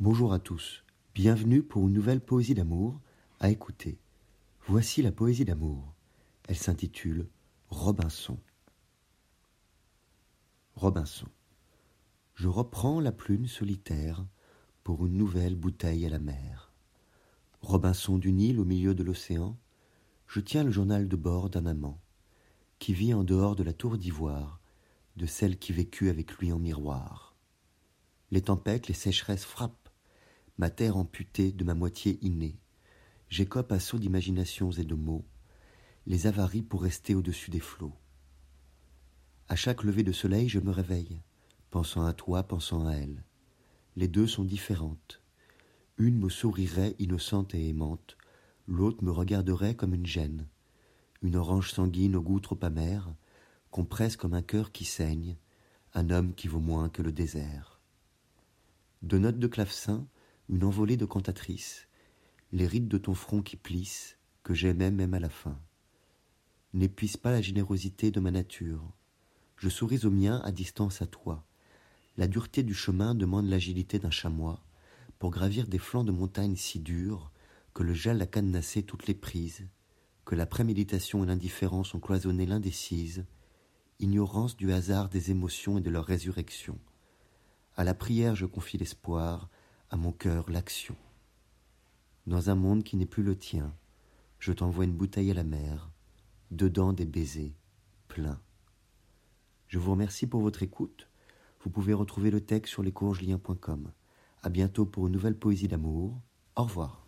Bonjour à tous, bienvenue pour une nouvelle poésie d'amour à écouter. Voici la poésie d'amour. Elle s'intitule Robinson. Robinson. Je reprends la plume solitaire pour une nouvelle bouteille à la mer. Robinson du Nil au milieu de l'océan, je tiens le journal de bord d'un amant qui vit en dehors de la tour d'ivoire de celle qui vécut avec lui en miroir. Les tempêtes, les sécheresses frappent ma terre amputée de ma moitié innée. J'écope à saut d'imaginations et de mots les avaries pour rester au-dessus des flots. À chaque lever de soleil, je me réveille, pensant à toi, pensant à elle. Les deux sont différentes. Une me sourirait innocente et aimante, l'autre me regarderait comme une gêne. Une orange sanguine au goût trop amer, compresse comme un cœur qui saigne, un homme qui vaut moins que le désert. De notes de clavecin, une envolée de cantatrices, les rides de ton front qui plissent, que j'aimais même à la fin. N'épuise pas la générosité de ma nature. Je souris au mien à distance à toi. La dureté du chemin demande l'agilité d'un chamois pour gravir des flancs de montagnes si durs que le gel a cadenassé toutes les prises, que la préméditation et l'indifférence ont cloisonné l'indécise, ignorance du hasard des émotions et de leur résurrection. À la prière je confie l'espoir, à mon cœur l'action. Dans un monde qui n'est plus le tien, je t'envoie une bouteille à la mer, dedans des baisers, pleins. Je vous remercie pour votre écoute. Vous pouvez retrouver le texte sur lescourgeliens.com. À bientôt pour une nouvelle poésie d'amour. Au revoir.